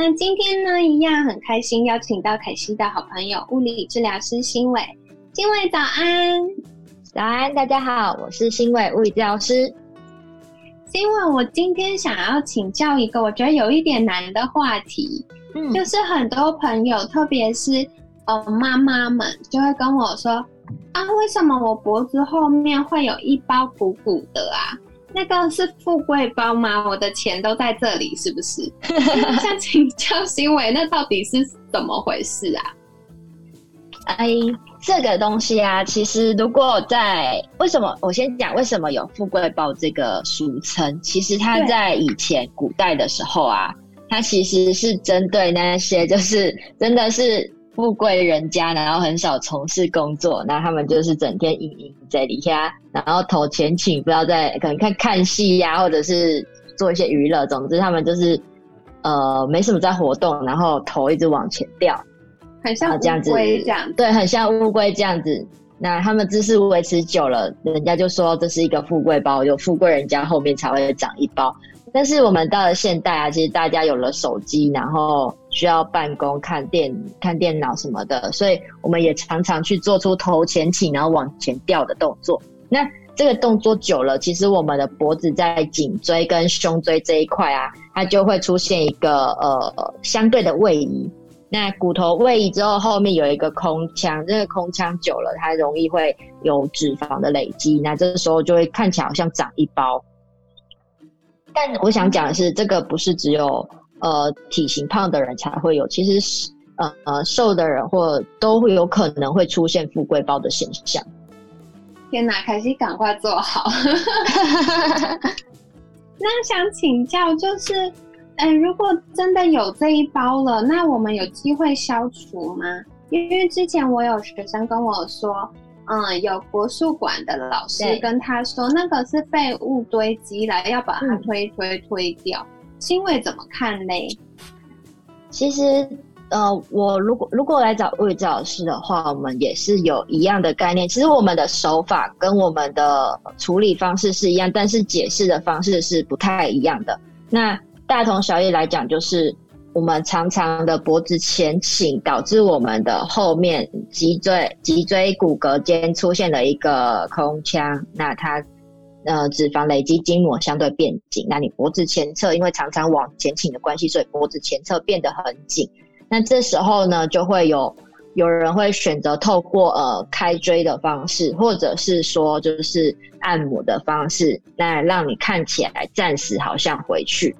那今天呢，一样很开心，邀请到凯西的好朋友物理治疗师新伟。新伟早安，早安，大家好，我是新伟物理治疗师。新伟，我今天想要请教一个我觉得有一点难的话题，嗯，就是很多朋友，特别是呃妈妈们，就会跟我说啊，为什么我脖子后面会有一包鼓鼓的啊？那个是富贵包吗？我的钱都在这里，是不是？想请教新伟，那到底是怎么回事啊？哎，这个东西啊，其实如果在为什么，我先讲为什么有富贵包这个俗称。其实它在以前古代的时候啊，它其实是针对那些就是真的是。富贵人家，然后很少从事工作，那他们就是整天隐隐在底下，然后投钱请，不知道在可能看看戏呀，或者是做一些娱乐。总之，他们就是呃没什么在活动，然后头一直往前掉，很像这样子，对，很像乌龟这样子。那他们姿势维持久了，人家就说这是一个富贵包，有富贵人家后面才会长一包。但是我们到了现代啊，其实大家有了手机，然后需要办公、看电、看电脑什么的，所以我们也常常去做出头前倾，然后往前掉的动作。那这个动作久了，其实我们的脖子在颈椎跟胸椎这一块啊，它就会出现一个呃相对的位移。那骨头位移之后，后面有一个空腔，这个空腔久了，它容易会有脂肪的累积，那这个时候就会看起来好像长一包。但我想讲的是，这个不是只有呃体型胖的人才会有，其实是呃呃瘦的人或都会有可能会出现富贵包的现象。天哪，凯西赶快做好。那想请教，就是，哎，如果真的有这一包了，那我们有机会消除吗？因为之前我有学生跟我说。嗯，有国术馆的老师跟他说，那个是废物堆积了，要把它推推推掉。新伟怎么看嘞？其实，呃，我如果如果来找魏教老师的话，我们也是有一样的概念。其实我们的手法跟我们的处理方式是一样，但是解释的方式是不太一样的。那大同小异来讲，就是。我们常常的脖子前倾，导致我们的后面脊椎脊椎骨骼间出现了一个空腔，那它呃脂肪累积筋膜相对变紧，那你脖子前侧因为常常往前倾的关系，所以脖子前侧变得很紧。那这时候呢，就会有有人会选择透过呃开椎的方式，或者是说就是按摩的方式，那让你看起来暂时好像回去。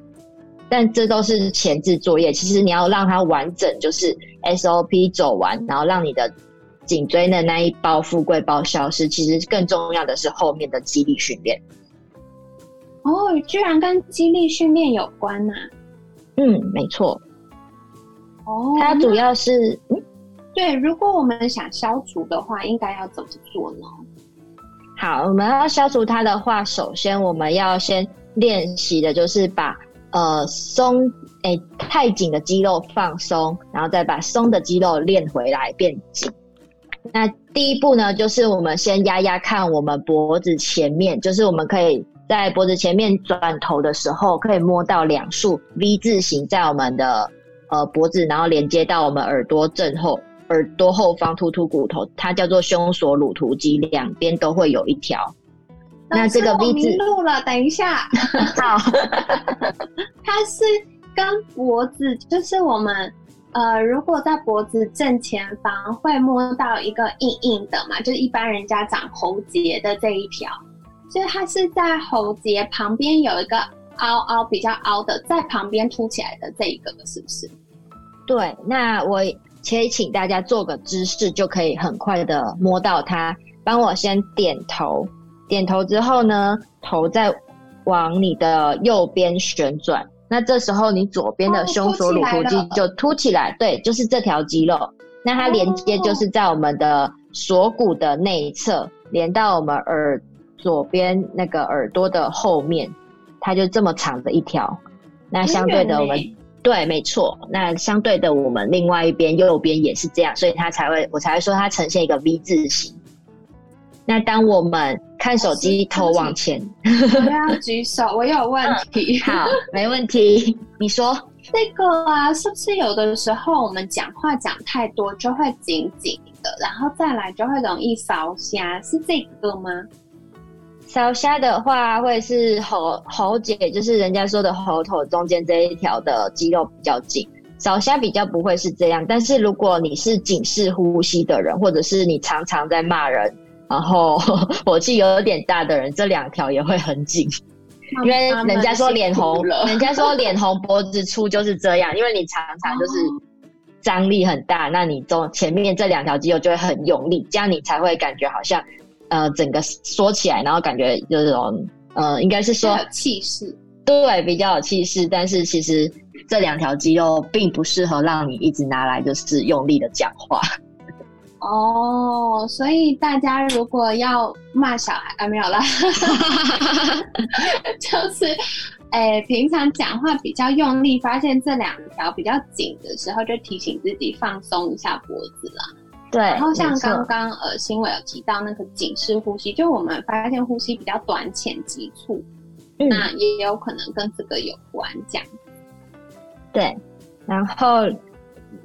但这都是前置作业，其实你要让它完整，就是 SOP 走完，然后让你的颈椎的那一包富贵包消失。其实更重要的是后面的肌力训练。哦，居然跟肌力训练有关呐？嗯，没错。哦，它主要是，嗯，对。如果我们想消除的话，应该要怎么做呢？好，我们要消除它的话，首先我们要先练习的就是把。呃，松哎，太紧的肌肉放松，然后再把松的肌肉练回来变紧。那第一步呢，就是我们先压压看我们脖子前面，就是我们可以在脖子前面转头的时候，可以摸到两束 V 字形在我们的呃脖子，然后连接到我们耳朵正后耳朵后方突突骨头，它叫做胸锁乳突肌，两边都会有一条。那这个 V 字路了，等一下。好，它是跟脖子，就是我们呃，如果在脖子正前方会摸到一个硬硬的嘛，就是一般人家长喉结的这一条，所以它是在喉结旁边有一个凹凹比较凹的，在旁边凸起来的这一个，是不是？对，那我可以请大家做个姿势，就可以很快的摸到它。帮我先点头。点头之后呢，头再往你的右边旋转，那这时候你左边的胸锁乳突肌就凸起来，对，就是这条肌肉。那它连接就是在我们的锁骨的内侧，连到我们耳左边那个耳朵的后面，它就这么长的一条。那相对的，我们对，没错。那相对的，我们另外一边右边也是这样，所以它才会，我才会说它呈现一个 V 字形。那当我们看手机头往前，我要举手，我有问题。好，没问题，你说。这个啊，是不是有的时候我们讲话讲太多就会紧紧的，然后再来就会容易烧瞎，是这个吗？烧虾的话，会是喉喉结，就是人家说的喉头中间这一条的肌肉比较紧。烧虾比较不会是这样，但是如果你是紧式呼吸的人，或者是你常常在骂人，然后 火气有点大的人，这两条也会很紧。因为人家说脸红，人家说脸红脖子粗就是这样，因为你常常就是张力很大，那你中前面这两条肌肉就会很用力，这样你才会感觉好像。呃，整个缩起来，然后感觉就是种，呃，应该是说气势，对，比较有气势。但是其实这两条肌肉并不适合让你一直拿来就是用力的讲话。哦，所以大家如果要骂小孩啊，没有啦，就是，哎，平常讲话比较用力，发现这两条比较紧的时候，就提醒自己放松一下脖子啦。对，然后像刚刚呃，新伟有提到那个紧式呼吸，就我们发现呼吸比较短浅急促，那也有可能跟这个有关。这样，对，然后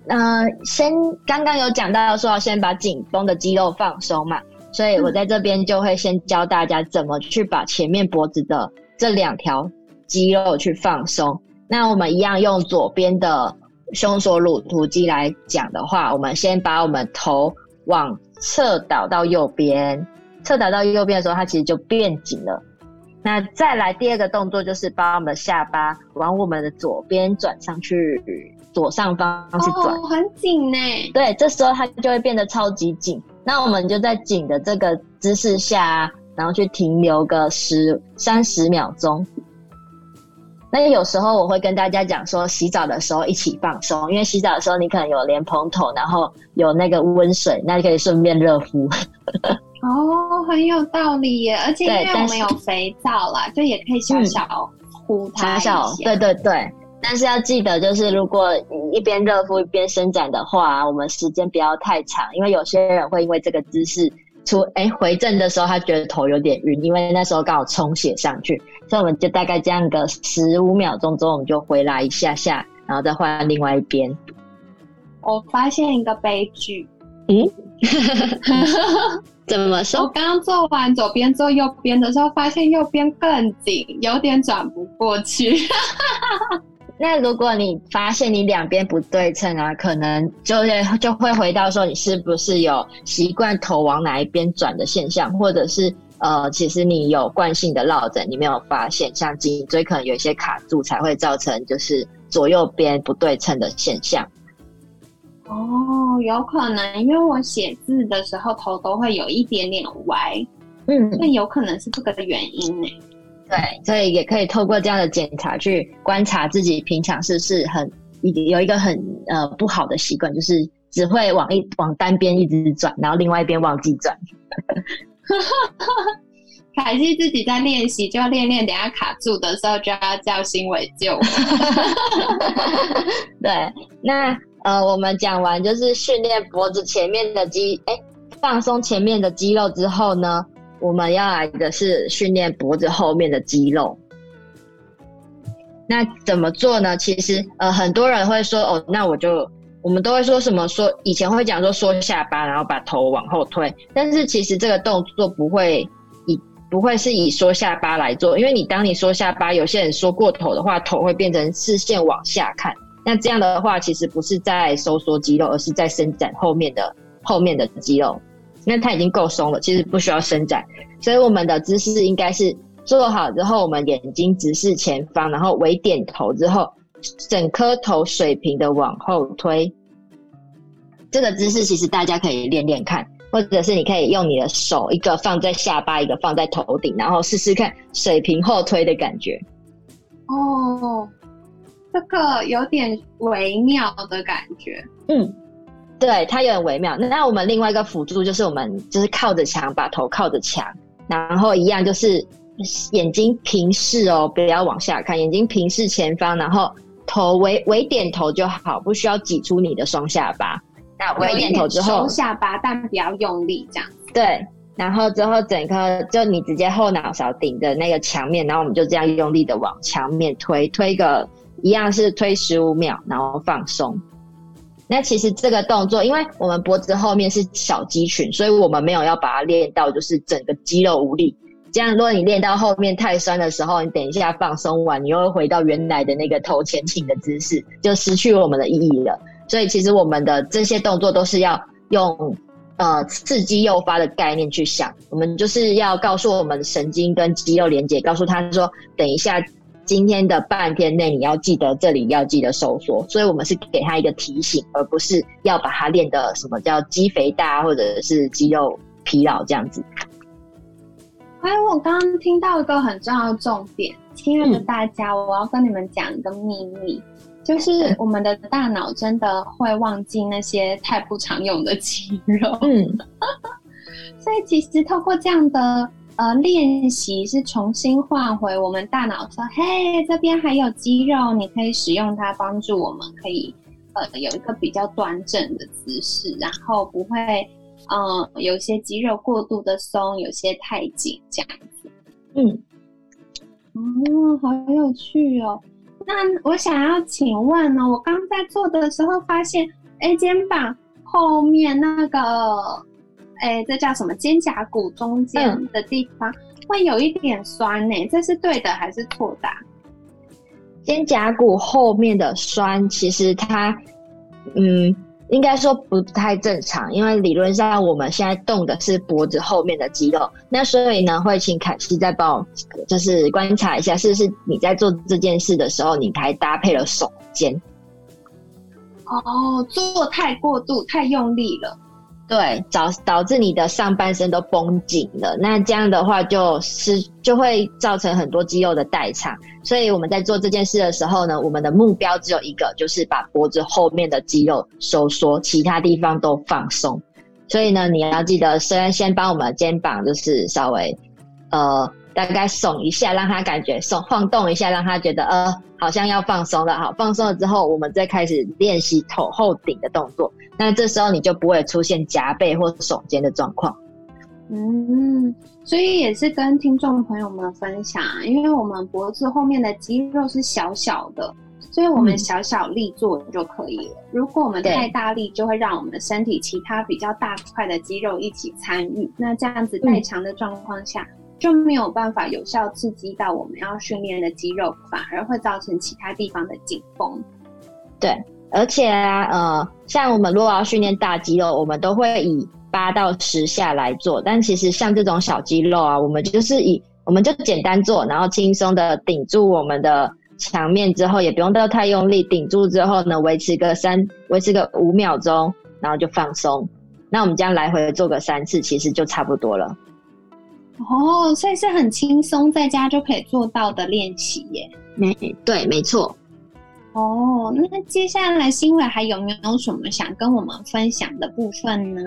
嗯，先刚刚有讲到说要先把紧绷的肌肉放松嘛，所以我在这边就会先教大家怎么去把前面脖子的这两条肌肉去放松。那我们一样用左边的。胸锁乳突肌来讲的话，我们先把我们头往侧倒到右边，侧倒到右边的时候，它其实就变紧了。那再来第二个动作就是把我们的下巴往我们的左边转上去，左上方去转，很紧呢。对，这时候它就会变得超级紧。那我们就在紧的这个姿势下，然后去停留个十三十秒钟。那有时候我会跟大家讲说，洗澡的时候一起放松，因为洗澡的时候你可能有莲蓬头，然后有那个温水，那你可以顺便热敷。哦，很有道理耶！而且因为我们有肥皂啦，就也可以小小敷它小小，对对对。但是要记得，就是如果你一边热敷一边伸展的话，我们时间不要太长，因为有些人会因为这个姿势。出哎回正的时候，他觉得头有点晕，因为那时候刚好充血上去，所以我们就大概这样个十五秒钟之后，我们就回来一下下，然后再换另外一边。我发现一个悲剧，嗯，怎么说？我刚刚做完左边做右边的时候，发现右边更紧，有点转不过去。那如果你发现你两边不对称啊，可能就会就会回到说你是不是有习惯头往哪一边转的现象，或者是呃，其实你有惯性的落枕，你没有发现，像颈椎可能有一些卡住，才会造成就是左右边不对称的现象。哦，有可能，因为我写字的时候头都会有一点点歪，嗯，那有可能是这个的原因呢。对，所以也可以透过这样的检查去观察自己平常是不是很有一个很呃不好的习惯，就是只会往一往单边一直转，然后另外一边忘记转。凯西自己在练习，就要练练，等下卡住的时候就要叫新伟救。对，那呃，我们讲完就是训练脖子前面的肌，哎，放松前面的肌肉之后呢？我们要来的是训练脖子后面的肌肉。那怎么做呢？其实呃，很多人会说哦，那我就我们都会说什么说以前会讲说缩下巴，然后把头往后推。但是其实这个动作不会以不会是以缩下巴来做，因为你当你缩下巴，有些人缩过头的话，头会变成视线往下看。那这样的话，其实不是在收缩肌肉，而是在伸展后面的后面的肌肉。那它已经够松了，其实不需要伸展，所以我们的姿势应该是做好之后，我们眼睛直视前方，然后微点头之后，整颗头水平的往后推。这个姿势其实大家可以练练看，或者是你可以用你的手，一个放在下巴，一个放在头顶，然后试试看水平后推的感觉。哦，这个有点微妙的感觉。嗯。对，它有点微妙。那我们另外一个辅助就是我们就是靠着墙，把头靠着墙，然后一样就是眼睛平视哦，不要往下看，眼睛平视前方，然后头微微点头就好，不需要挤出你的双下巴。那微点头之后，双下巴，但不要用力，这样。对，然后之后整个就你直接后脑勺顶着那个墙面，然后我们就这样用力的往墙面推，推个一样是推十五秒，然后放松。那其实这个动作，因为我们脖子后面是小肌群，所以我们没有要把它练到就是整个肌肉无力。这样，如果你练到后面太酸的时候，你等一下放松完，你又会回到原来的那个头前倾的姿势，就失去我们的意义了。所以，其实我们的这些动作都是要用呃刺激诱发的概念去想，我们就是要告诉我们神经跟肌肉连接，告诉他说，等一下。今天的半天内，你要记得这里要记得收缩，所以我们是给他一个提醒，而不是要把它练的什么叫肌肥大或者是肌肉疲劳这样子。哎，我刚刚听到一个很重要的重点，亲爱的大家，我要跟你们讲一个秘密，就是我们的大脑真的会忘记那些太不常用的肌肉。嗯，所以其实透过这样的。呃，练习是重新唤回我们大脑，说：“嘿，这边还有肌肉，你可以使用它帮助我们，可以呃有一个比较端正的姿势，然后不会嗯有些肌肉过度的松，有些太紧这样子。”嗯，哦，好有趣哦。那我想要请问呢，我刚在做的时候发现，哎，肩膀后面那个。哎，这叫什么？肩胛骨中间的地方会有一点酸呢，这是对的还是错的？肩胛骨后面的酸，其实它，嗯，应该说不太正常，因为理论上我们现在动的是脖子后面的肌肉，那所以呢，会请凯西再帮我，就是观察一下，是不是你在做这件事的时候，你还搭配了手肩？哦，做太过度，太用力了。对，导导致你的上半身都绷紧了，那这样的话就是就会造成很多肌肉的代偿。所以我们在做这件事的时候呢，我们的目标只有一个，就是把脖子后面的肌肉收缩，其他地方都放松。所以呢，你要记得，虽然先帮我们的肩膀就是稍微呃大概耸一下，让他感觉耸晃动一下，让他觉得呃好像要放松了。好，放松了之后，我们再开始练习头后顶的动作。那这时候你就不会出现夹背或耸肩的状况。嗯，所以也是跟听众朋友们分享，因为我们脖子后面的肌肉是小小的，所以我们小小力做就可以了。如果我们太大力，就会让我们身体其他比较大块的肌肉一起参与，那这样子代偿的状况下，就没有办法有效刺激到我们要训练的肌肉，反而会造成其他地方的紧绷。对。而且啊，呃，像我们如果要训练大肌肉，我们都会以八到十下来做。但其实像这种小肌肉啊，我们就是以我们就简单做，然后轻松的顶住我们的墙面之后，也不用到太用力，顶住之后呢，维持个三，维持个五秒钟，然后就放松。那我们这样来回做个三次，其实就差不多了。哦，所以是很轻松，在家就可以做到的练习耶。没对，没错。哦，那接下来新伟还有没有什么想跟我们分享的部分呢？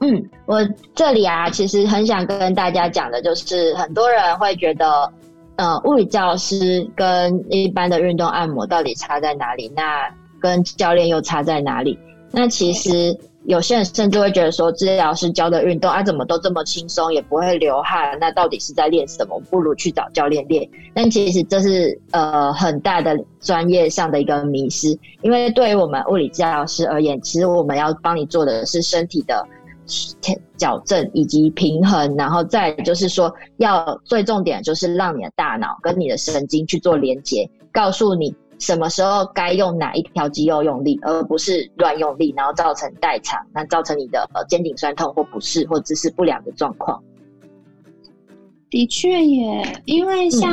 嗯，我这里啊，其实很想跟大家讲的，就是很多人会觉得，呃，物理教师跟一般的运动按摩到底差在哪里？那跟教练又差在哪里？那其实。有些人甚至会觉得说，治疗师教的运动啊，怎么都这么轻松，也不会流汗，那到底是在练什么？不如去找教练练。但其实这是呃很大的专业上的一个迷失，因为对于我们物理治疗师而言，其实我们要帮你做的是身体的矫正以及平衡，然后再就是说，要最重点就是让你的大脑跟你的神经去做连接，告诉你。什么时候该用哪一条肌肉用力，而不是乱用力，然后造成代偿，那造成你的呃肩颈酸痛或不适或姿势不良的状况。的确也，因为像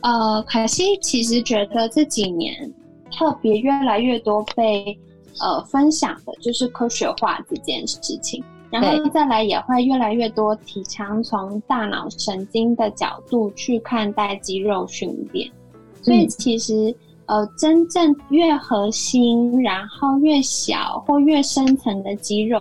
呃凯西其实觉得这几年特别越来越多被呃分享的就是科学化这件事情，然后再来也会越来越多提倡从大脑神经的角度去看待肌肉训练，所以其实。呃，真正越核心，然后越小或越深层的肌肉，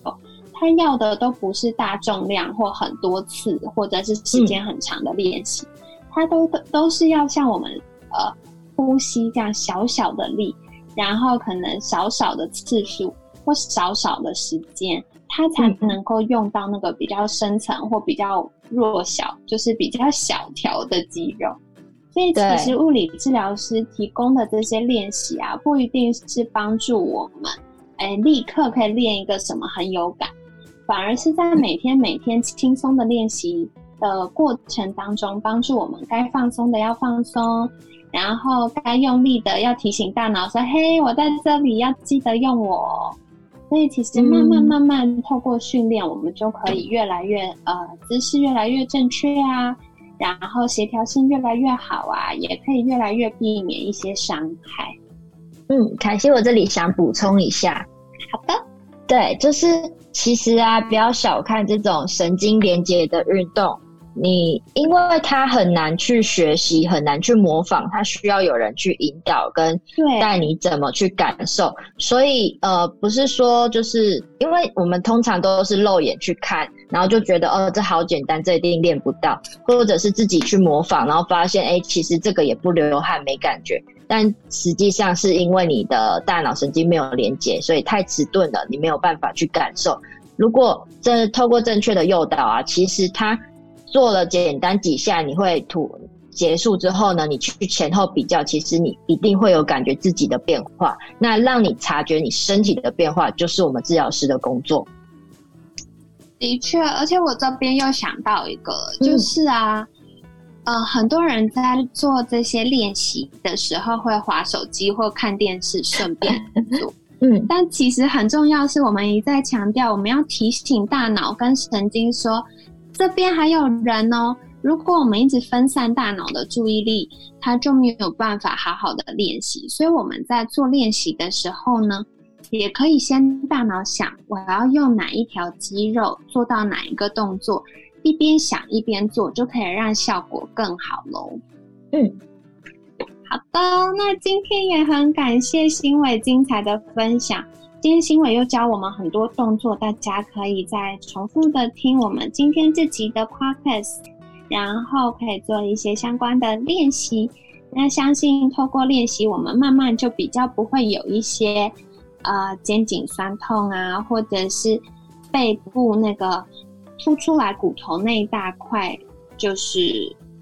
他要的都不是大重量或很多次，或者是时间很长的练习，他都都是要像我们呃呼吸这样小小的力，然后可能少少的次数或少少的时间，他才能够用到那个比较深层或比较弱小，就是比较小条的肌肉。所以，其实物理治疗师提供的这些练习啊，不一定是帮助我们，哎，立刻可以练一个什么很有感，反而是在每天每天轻松的练习的过程当中，帮助我们该放松的要放松，然后该用力的要提醒大脑说：“嘿，我在这里，要记得用我。”所以，其实慢慢慢慢透过训练，我们就可以越来越呃姿势越来越正确啊。然后协调性越来越好啊，也可以越来越避免一些伤害。嗯，凯西，我这里想补充一下。好的，对，就是其实啊，不要小看这种神经连接的运动。你因为他很难去学习，很难去模仿，他需要有人去引导跟带你怎么去感受。所以呃，不是说就是因为我们通常都是肉眼去看，然后就觉得哦，这好简单，这一定练不到，或者是自己去模仿，然后发现哎，其实这个也不流汗没感觉。但实际上是因为你的大脑神经没有连接，所以太迟钝了，你没有办法去感受。如果这透过正确的诱导啊，其实它。做了简单几下，你会吐结束之后呢？你去前后比较，其实你一定会有感觉自己的变化。那让你察觉你身体的变化，就是我们治疗师的工作。的确，而且我这边又想到一个，就是啊，呃，很多人在做这些练习的时候会划手机或看电视，顺便做。嗯，但其实很重要是我们一再强调，我们要提醒大脑跟神经说。这边还有人哦。如果我们一直分散大脑的注意力，他就没有办法好好的练习。所以我们在做练习的时候呢，也可以先大脑想我要用哪一条肌肉做到哪一个动作，一边想一边做，就可以让效果更好喽。嗯，好的，那今天也很感谢新伟精彩的分享。今天新伟又教我们很多动作，大家可以再重复的听我们今天这集的 podcast，然后可以做一些相关的练习。那相信透过练习，我们慢慢就比较不会有一些呃肩颈酸痛啊，或者是背部那个凸出来骨头那一大块，就是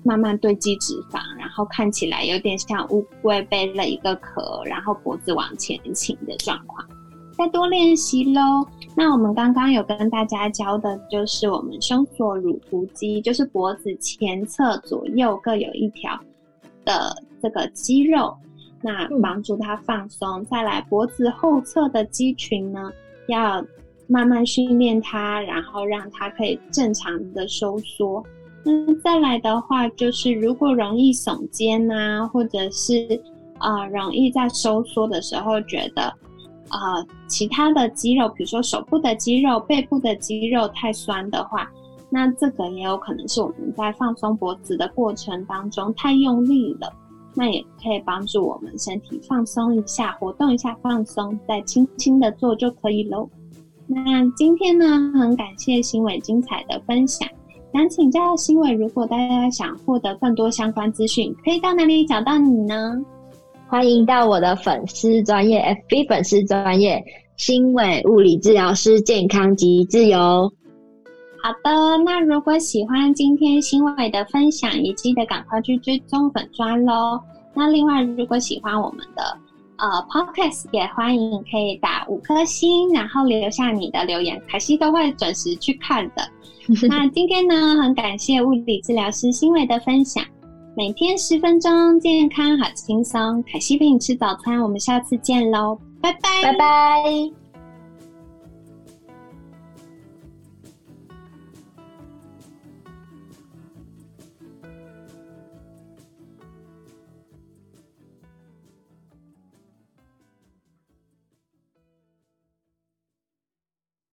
慢慢堆积脂肪，然后看起来有点像乌龟背了一个壳，然后脖子往前倾的状况。再多练习喽。那我们刚刚有跟大家教的，就是我们胸锁乳突肌，就是脖子前侧左右各有一条的这个肌肉，那帮助它放松。再来，脖子后侧的肌群呢，要慢慢训练它，然后让它可以正常的收缩。嗯，再来的话，就是如果容易耸肩啊，或者是啊容易在收缩的时候觉得。啊，其他的肌肉，比如说手部的肌肉、背部的肌肉太酸的话，那这个也有可能是我们在放松脖子的过程当中太用力了。那也可以帮助我们身体放松一下，活动一下，放松，再轻轻的做就可以喽。那今天呢，很感谢新伟精彩的分享。想请教新伟，如果大家想获得更多相关资讯，可以到哪里找到你呢？欢迎到我的粉丝专业 FB 粉丝专业新伟物理治疗师健康及自由。好的，那如果喜欢今天新伟的分享，也记得赶快去追踪粉专喽。那另外，如果喜欢我们的呃 Podcast，也欢迎可以打五颗星，然后留下你的留言，凯西都会准时去看的。那今天呢，很感谢物理治疗师新伟的分享。每天十分钟，健康好轻松。凯西陪你吃早餐，我们下次见喽，拜拜，拜拜。